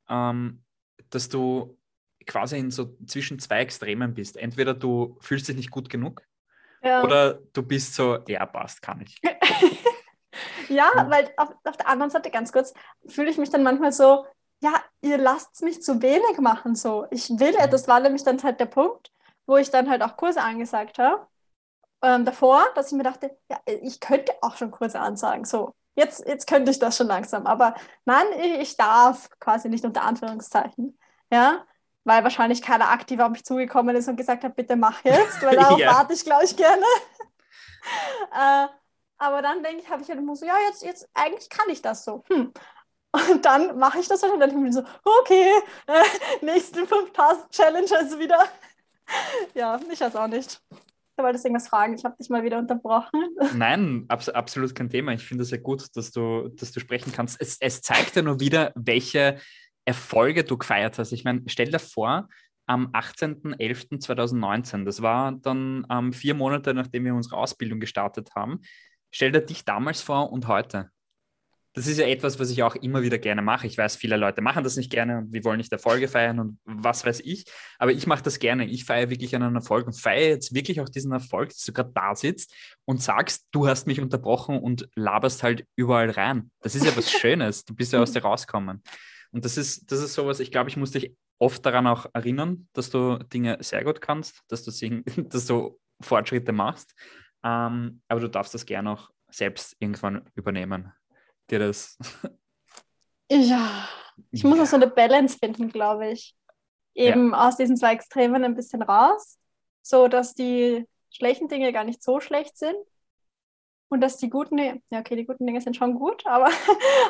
ähm, dass du quasi in so zwischen zwei Extremen bist. Entweder du fühlst dich nicht gut genug ja. oder du bist so, ja, passt, kann ich. ja, ja, weil auf, auf der anderen Seite ganz kurz fühle ich mich dann manchmal so, ja, ihr lasst mich zu wenig machen so. Ich will ja, das war nämlich dann halt der Punkt, wo ich dann halt auch Kurse angesagt habe ähm, davor, dass ich mir dachte, ja, ich könnte auch schon Kurse ansagen. So, jetzt, jetzt könnte ich das schon langsam. Aber nein, ich, darf quasi nicht unter Anführungszeichen. Ja, weil wahrscheinlich keiner aktiv auf mich zugekommen ist und gesagt hat, bitte mach jetzt, weil darauf ja. warte ich, glaube ich, gerne. äh, aber dann denke ich, habe ich halt immer so, ja, jetzt, jetzt, eigentlich kann ich das so. Hm. Und dann mache ich das und dann bin ich so, okay, äh, nächsten 5000 Challenges wieder. ja, ich weiß auch nicht. Du wolltest irgendwas fragen, ich habe dich mal wieder unterbrochen. Nein, abs absolut kein Thema. Ich finde es ja gut, dass du, dass du sprechen kannst. Es, es zeigt ja nur wieder, welche Erfolge du gefeiert hast. Ich meine, stell dir vor, am 18.11.2019, das war dann ähm, vier Monate, nachdem wir unsere Ausbildung gestartet haben, stell dir dich damals vor und heute das ist ja etwas, was ich auch immer wieder gerne mache. Ich weiß, viele Leute machen das nicht gerne und wir wollen nicht Erfolge feiern und was weiß ich. Aber ich mache das gerne. Ich feiere wirklich einen Erfolg und feiere jetzt wirklich auch diesen Erfolg, dass du gerade da sitzt und sagst, du hast mich unterbrochen und laberst halt überall rein. Das ist ja was Schönes. Du bist ja aus dir rausgekommen. Und das ist, das ist sowas, ich glaube, ich muss dich oft daran auch erinnern, dass du Dinge sehr gut kannst, dass du, sing, dass du Fortschritte machst. Ähm, aber du darfst das gerne auch selbst irgendwann übernehmen dir das? Ja, ich muss auch so eine Balance finden, glaube ich. Eben ja. aus diesen zwei Extremen ein bisschen raus, so dass die schlechten Dinge gar nicht so schlecht sind und dass die guten Dinge, ja okay, die guten Dinge sind schon gut, aber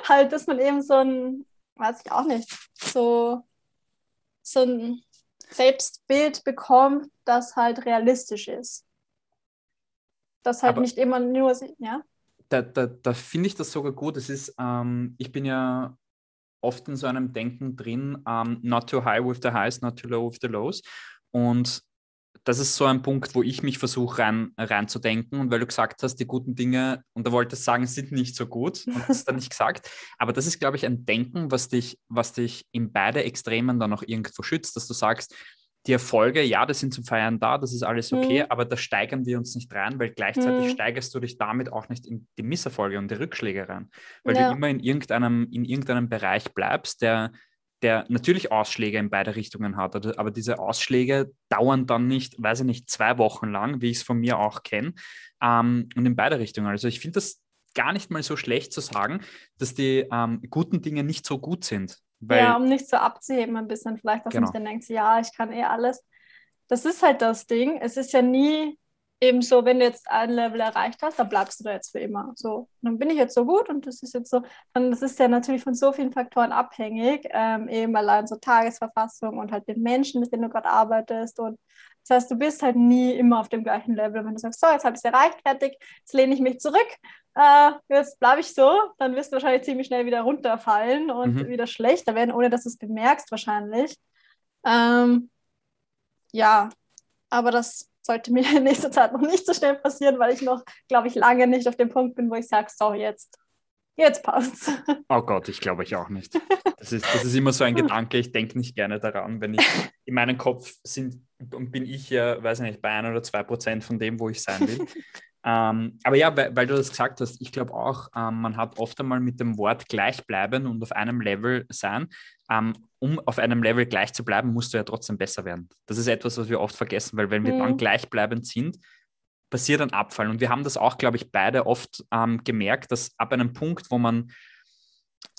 halt, dass man eben so ein, weiß ich auch nicht, so, so ein Selbstbild bekommt, das halt realistisch ist. Das halt aber nicht immer nur, ja da, da, da finde ich das sogar gut. Es ist, ähm, ich bin ja oft in so einem Denken drin, ähm, not too high with the highs, not too low with the lows. Und das ist so ein Punkt, wo ich mich versuche rein, reinzudenken. Und weil du gesagt hast, die guten Dinge, und da wolltest sagen, sind nicht so gut, und hast dann nicht gesagt. Aber das ist, glaube ich, ein Denken, was dich, was dich in beide Extremen dann auch irgendwo schützt, dass du sagst, die Erfolge, ja, das sind zum Feiern da, das ist alles okay, mhm. aber da steigern wir uns nicht rein, weil gleichzeitig mhm. steigerst du dich damit auch nicht in die Misserfolge und die Rückschläge rein, weil ja. du immer in irgendeinem, in irgendeinem Bereich bleibst, der, der natürlich Ausschläge in beide Richtungen hat, aber diese Ausschläge dauern dann nicht, weiß ich nicht, zwei Wochen lang, wie ich es von mir auch kenne, ähm, und in beide Richtungen. Also ich finde das gar nicht mal so schlecht zu sagen, dass die ähm, guten Dinge nicht so gut sind. Weil, ja, um nicht so abzuheben ein bisschen vielleicht, dass genau. man dann denkt, ja, ich kann eh alles. Das ist halt das Ding. Es ist ja nie eben so, wenn du jetzt ein Level erreicht hast, dann bleibst du da jetzt für immer. So, dann bin ich jetzt so gut und das ist jetzt so, dann das ist ja natürlich von so vielen Faktoren abhängig, ähm, eben allein so Tagesverfassung und halt den Menschen, mit denen du gerade arbeitest und das heißt, du bist halt nie immer auf dem gleichen Level. Wenn du sagst, so, jetzt habe ich es erreicht, fertig, jetzt lehne ich mich zurück, äh, jetzt bleibe ich so, dann wirst du wahrscheinlich ziemlich schnell wieder runterfallen und mhm. wieder schlechter werden, ohne dass du es bemerkst wahrscheinlich. Ähm, ja, aber das sollte mir in nächster Zeit noch nicht so schnell passieren, weil ich noch, glaube ich, lange nicht auf dem Punkt bin, wo ich sage, so, jetzt, jetzt passt's. Oh Gott, ich glaube ich auch nicht. Das ist, das ist immer so ein Gedanke, ich denke nicht gerne daran, wenn ich in meinem Kopf sind und bin ich ja, weiß nicht, bei ein oder zwei Prozent von dem, wo ich sein will. Ähm, aber ja, weil, weil, du das gesagt hast, ich glaube auch, ähm, man hat oft einmal mit dem Wort gleichbleiben und auf einem Level sein. Ähm, um auf einem Level gleich zu bleiben, musst du ja trotzdem besser werden. Das ist etwas, was wir oft vergessen, weil wenn wir mhm. dann gleichbleibend sind, passiert ein Abfall. Und wir haben das auch, glaube ich, beide oft ähm, gemerkt, dass ab einem Punkt, wo man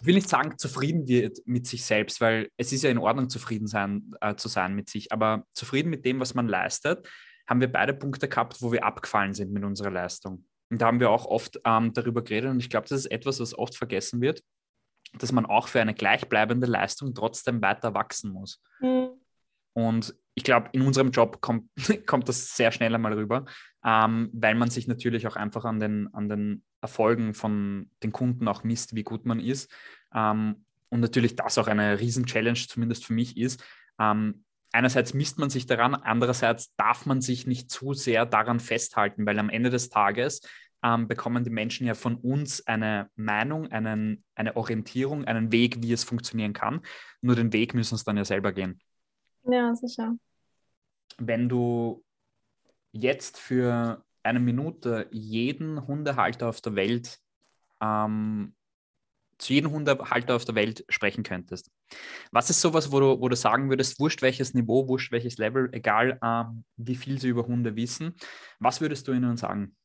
ich will nicht sagen, zufrieden wird mit sich selbst, weil es ist ja in Ordnung, zufrieden sein, äh, zu sein mit sich, aber zufrieden mit dem, was man leistet, haben wir beide Punkte gehabt, wo wir abgefallen sind mit unserer Leistung. Und da haben wir auch oft ähm, darüber geredet und ich glaube, das ist etwas, was oft vergessen wird, dass man auch für eine gleichbleibende Leistung trotzdem weiter wachsen muss. Mhm. Und ich glaube, in unserem Job kommt, kommt das sehr schnell einmal rüber, ähm, weil man sich natürlich auch einfach an den, an den Erfolgen von den Kunden auch misst, wie gut man ist. Ähm, und natürlich das auch eine Riesen-Challenge, zumindest für mich ist, ähm, einerseits misst man sich daran, andererseits darf man sich nicht zu sehr daran festhalten, weil am Ende des Tages ähm, bekommen die Menschen ja von uns eine Meinung, einen, eine Orientierung, einen Weg, wie es funktionieren kann. Nur den Weg müssen es dann ja selber gehen. Ja, sicher. Wenn du jetzt für eine Minute jeden Hundehalter auf der Welt ähm, zu jedem Hundehalter auf der Welt sprechen könntest. Was ist sowas, wo du, wo du sagen würdest, wurscht welches Niveau, wurscht welches Level, egal ähm, wie viel sie über Hunde wissen, was würdest du ihnen sagen?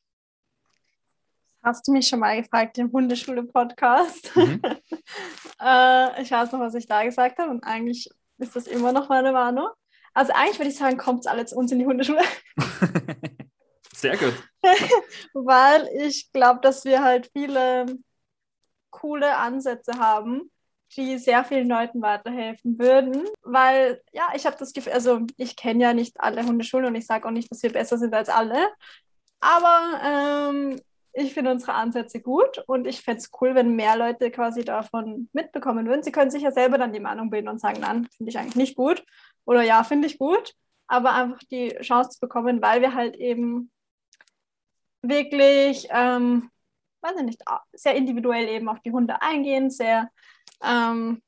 Hast du mich schon mal gefragt im Hundeschule-Podcast? Mhm. äh, ich weiß noch, was ich da gesagt habe und eigentlich ist das immer noch meine Warnung. Also eigentlich würde ich sagen, kommt es alle zu uns in die Hundeschule. Sehr gut. Weil ich glaube, dass wir halt viele coole Ansätze haben, die sehr vielen Leuten weiterhelfen würden. Weil, ja, ich habe das Gefühl, also ich kenne ja nicht alle Hundeschulen und ich sage auch nicht, dass wir besser sind als alle. Aber ähm, ich finde unsere Ansätze gut und ich fände es cool, wenn mehr Leute quasi davon mitbekommen würden. Sie können sich ja selber dann die Meinung bilden und sagen, nein, finde ich eigentlich nicht gut oder ja, finde ich gut. Aber einfach die Chance zu bekommen, weil wir halt eben wirklich ähm, weiß ich nicht, sehr individuell eben auf die Hunde eingehen, sehr ähm,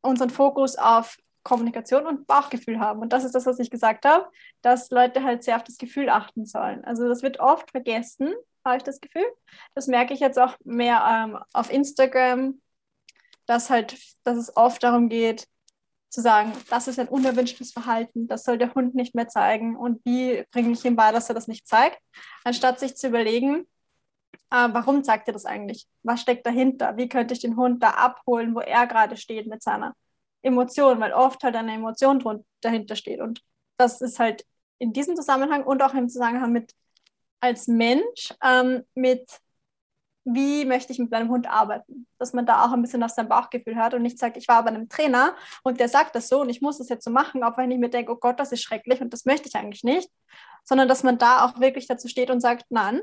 unseren Fokus auf Kommunikation und Bauchgefühl haben. Und das ist das, was ich gesagt habe, dass Leute halt sehr auf das Gefühl achten sollen. Also das wird oft vergessen, habe ich das Gefühl. Das merke ich jetzt auch mehr ähm, auf Instagram, dass halt, dass es oft darum geht, zu sagen, das ist ein unerwünschtes Verhalten, das soll der Hund nicht mehr zeigen und wie bringe ich ihm bei, dass er das nicht zeigt, anstatt sich zu überlegen, äh, warum zeigt er das eigentlich? Was steckt dahinter? Wie könnte ich den Hund da abholen, wo er gerade steht mit seiner Emotion? Weil oft halt eine Emotion dahinter steht. Und das ist halt in diesem Zusammenhang und auch im Zusammenhang mit als Mensch, ähm, mit wie möchte ich mit meinem Hund arbeiten, dass man da auch ein bisschen auf sein Bauchgefühl hört und nicht sagt, ich war bei einem Trainer und der sagt das so und ich muss das jetzt so machen, auch wenn ich mir denke, oh Gott, das ist schrecklich und das möchte ich eigentlich nicht, sondern dass man da auch wirklich dazu steht und sagt, nein,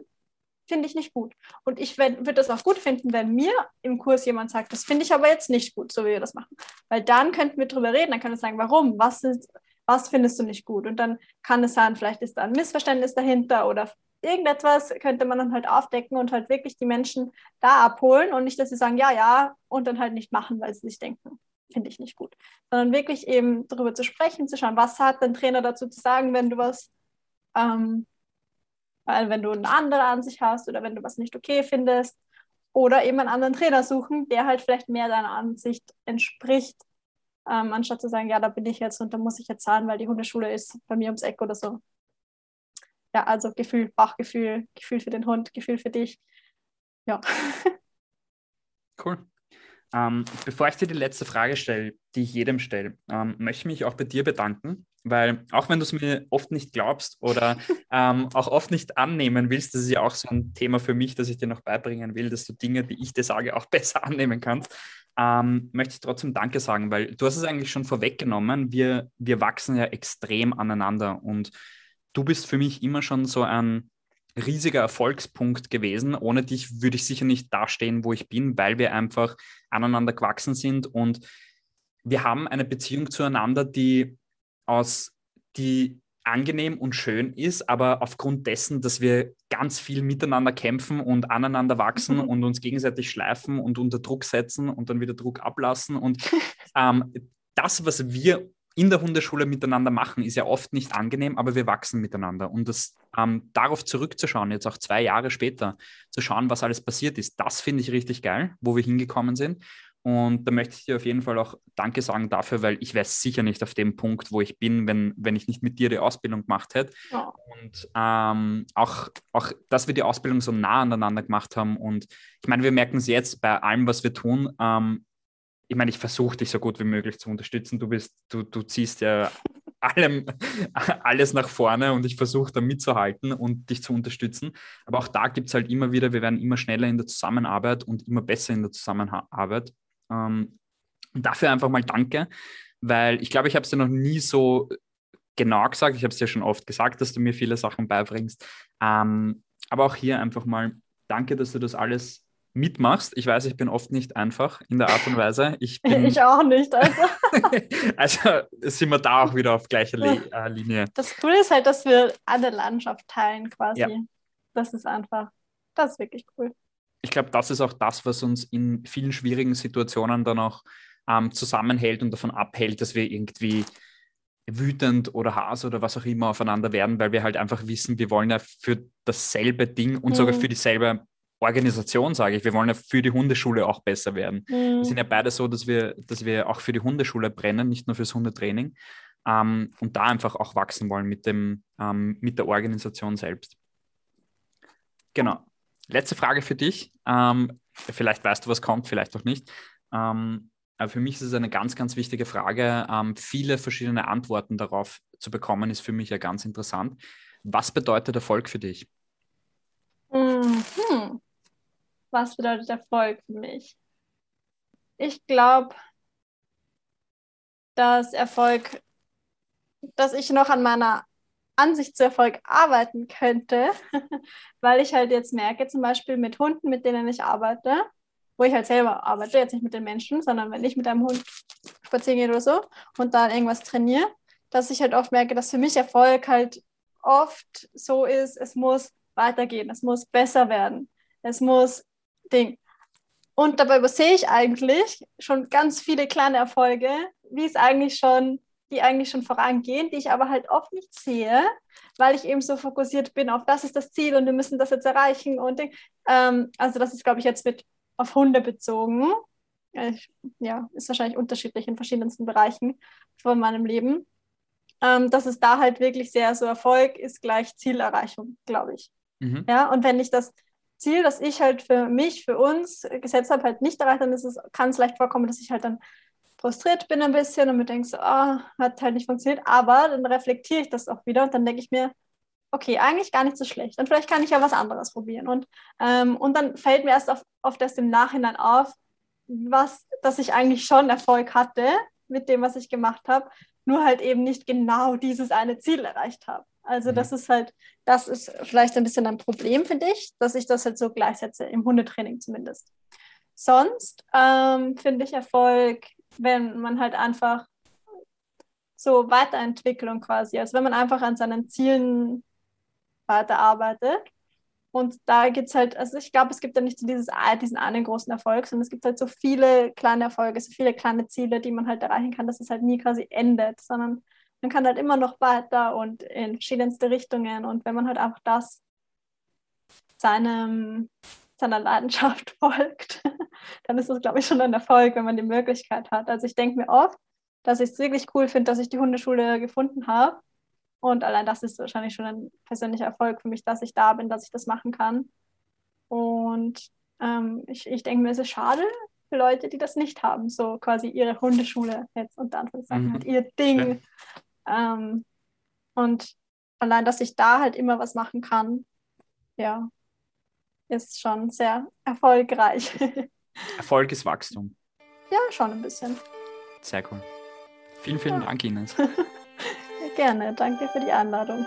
finde ich nicht gut. Und ich würde das auch gut finden, wenn mir im Kurs jemand sagt, das finde ich aber jetzt nicht gut, so wie wir das machen. Weil dann könnten wir drüber reden, dann können wir sagen, warum, was, ist, was findest du nicht gut? Und dann kann es sein, vielleicht ist da ein Missverständnis dahinter oder irgendetwas könnte man dann halt aufdecken und halt wirklich die Menschen da abholen und nicht, dass sie sagen, ja, ja, und dann halt nicht machen, weil sie sich denken, finde ich nicht gut. Sondern wirklich eben darüber zu sprechen, zu schauen, was hat dein Trainer dazu zu sagen, wenn du was ähm, wenn du eine andere Ansicht hast oder wenn du was nicht okay findest oder eben einen anderen Trainer suchen, der halt vielleicht mehr deiner Ansicht entspricht, ähm, anstatt zu sagen, ja, da bin ich jetzt und da muss ich jetzt zahlen, weil die Hundeschule ist bei mir ums Eck oder so. Ja, also Gefühl, Bauchgefühl, Gefühl für den Hund, Gefühl für dich. ja. Cool. Ähm, bevor ich dir die letzte Frage stelle, die ich jedem stelle, ähm, möchte ich mich auch bei dir bedanken, weil auch wenn du es mir oft nicht glaubst oder ähm, auch oft nicht annehmen willst, das ist ja auch so ein Thema für mich, das ich dir noch beibringen will, dass du Dinge, die ich dir sage, auch besser annehmen kannst, ähm, möchte ich trotzdem Danke sagen, weil du hast es eigentlich schon vorweggenommen, wir, wir wachsen ja extrem aneinander und du bist für mich immer schon so ein riesiger Erfolgspunkt gewesen. Ohne dich würde ich sicher nicht dastehen, wo ich bin, weil wir einfach aneinander gewachsen sind und wir haben eine Beziehung zueinander, die aus die angenehm und schön ist, aber aufgrund dessen, dass wir ganz viel miteinander kämpfen und aneinander wachsen und uns gegenseitig schleifen und unter Druck setzen und dann wieder Druck ablassen. Und ähm, das, was wir in der Hundeschule miteinander machen, ist ja oft nicht angenehm, aber wir wachsen miteinander. Und das, ähm, darauf zurückzuschauen, jetzt auch zwei Jahre später, zu schauen, was alles passiert ist, das finde ich richtig geil, wo wir hingekommen sind. Und da möchte ich dir auf jeden Fall auch Danke sagen dafür, weil ich wäre sicher nicht auf dem Punkt, wo ich bin, wenn, wenn ich nicht mit dir die Ausbildung gemacht hätte. Ja. Und ähm, auch, auch, dass wir die Ausbildung so nah aneinander gemacht haben. Und ich meine, wir merken es jetzt bei allem, was wir tun. Ähm, ich meine, ich versuche dich so gut wie möglich zu unterstützen. Du bist, du, du ziehst ja allem, alles nach vorne und ich versuche da mitzuhalten und dich zu unterstützen. Aber auch da gibt es halt immer wieder, wir werden immer schneller in der Zusammenarbeit und immer besser in der Zusammenarbeit. Ähm, und dafür einfach mal danke, weil ich glaube, ich habe es dir noch nie so genau gesagt. Ich habe es dir schon oft gesagt, dass du mir viele Sachen beibringst. Ähm, aber auch hier einfach mal danke, dass du das alles mitmachst. Ich weiß, ich bin oft nicht einfach in der Art und Weise. Ich, bin, ich auch nicht. Also. also sind wir da auch wieder auf gleicher Le äh, Linie. Das Coole ist halt, dass wir alle Landschaft teilen quasi. Ja. Das ist einfach, das ist wirklich cool. Ich glaube, das ist auch das, was uns in vielen schwierigen Situationen dann auch ähm, zusammenhält und davon abhält, dass wir irgendwie wütend oder Hass oder was auch immer aufeinander werden, weil wir halt einfach wissen, wir wollen ja für dasselbe Ding und mhm. sogar für dieselbe Organisation, sage ich. Wir wollen ja für die Hundeschule auch besser werden. Mhm. Wir sind ja beide so, dass wir, dass wir auch für die Hundeschule brennen, nicht nur fürs Hundetraining. Ähm, und da einfach auch wachsen wollen mit, dem, ähm, mit der Organisation selbst. Genau. Letzte Frage für dich. Ähm, vielleicht weißt du, was kommt, vielleicht auch nicht. Ähm, aber für mich ist es eine ganz, ganz wichtige Frage. Ähm, viele verschiedene Antworten darauf zu bekommen, ist für mich ja ganz interessant. Was bedeutet Erfolg für dich? Mhm was bedeutet Erfolg für mich? Ich glaube, dass Erfolg, dass ich noch an meiner Ansicht zu Erfolg arbeiten könnte, weil ich halt jetzt merke, zum Beispiel mit Hunden, mit denen ich arbeite, wo ich halt selber arbeite, jetzt nicht mit den Menschen, sondern wenn ich mit einem Hund spazieren gehe oder so und dann irgendwas trainiere, dass ich halt oft merke, dass für mich Erfolg halt oft so ist, es muss weitergehen, es muss besser werden, es muss Ding. Und dabei übersehe ich eigentlich schon ganz viele kleine Erfolge, wie es eigentlich schon, die eigentlich schon vorangehen, die ich aber halt oft nicht sehe, weil ich eben so fokussiert bin auf das ist das Ziel und wir müssen das jetzt erreichen und ähm, also das ist glaube ich jetzt mit auf Hunde bezogen. Ich, ja, ist wahrscheinlich unterschiedlich in verschiedensten Bereichen von meinem Leben. Ähm, dass es da halt wirklich sehr so Erfolg ist gleich Zielerreichung, glaube ich. Mhm. Ja, und wenn ich das Ziel, das ich halt für mich, für uns gesetzt habe, halt nicht erreicht, dann ist es, kann es leicht vorkommen, dass ich halt dann frustriert bin ein bisschen und mir denke so, oh, hat halt nicht funktioniert, aber dann reflektiere ich das auch wieder und dann denke ich mir, okay, eigentlich gar nicht so schlecht und vielleicht kann ich ja was anderes probieren und, ähm, und dann fällt mir erst auf, oft erst im Nachhinein auf, was, dass ich eigentlich schon Erfolg hatte mit dem, was ich gemacht habe, nur halt eben nicht genau dieses eine Ziel erreicht habe. Also mhm. das ist halt, das ist vielleicht ein bisschen ein Problem, finde ich, dass ich das halt so gleichsetze, im Hundetraining zumindest. Sonst ähm, finde ich Erfolg, wenn man halt einfach so Weiterentwicklung quasi, also wenn man einfach an seinen Zielen weiterarbeitet. Und da gibt es halt, also ich glaube, es gibt ja nicht so dieses, diesen einen großen Erfolg, sondern es gibt halt so viele kleine Erfolge, so viele kleine Ziele, die man halt erreichen kann, dass es halt nie quasi endet, sondern man kann halt immer noch weiter und in verschiedenste Richtungen. Und wenn man halt einfach das seinem, seiner Leidenschaft folgt, dann ist das, glaube ich, schon ein Erfolg, wenn man die Möglichkeit hat. Also ich denke mir oft, dass ich es wirklich cool finde, dass ich die Hundeschule gefunden habe. Und allein das ist wahrscheinlich schon ein persönlicher Erfolg für mich, dass ich da bin, dass ich das machen kann. Und ähm, ich, ich denke mir, es ist schade für Leute, die das nicht haben, so quasi ihre Hundeschule jetzt und dann mhm. halt ihr Ding. Ja. Ähm, und allein, dass ich da halt immer was machen kann, ja, ist schon sehr erfolgreich. Erfolg ist Wachstum. Ja, schon ein bisschen. Sehr cool. Vielen, vielen ja. Dank, Ines. Gerne, danke für die Einladung.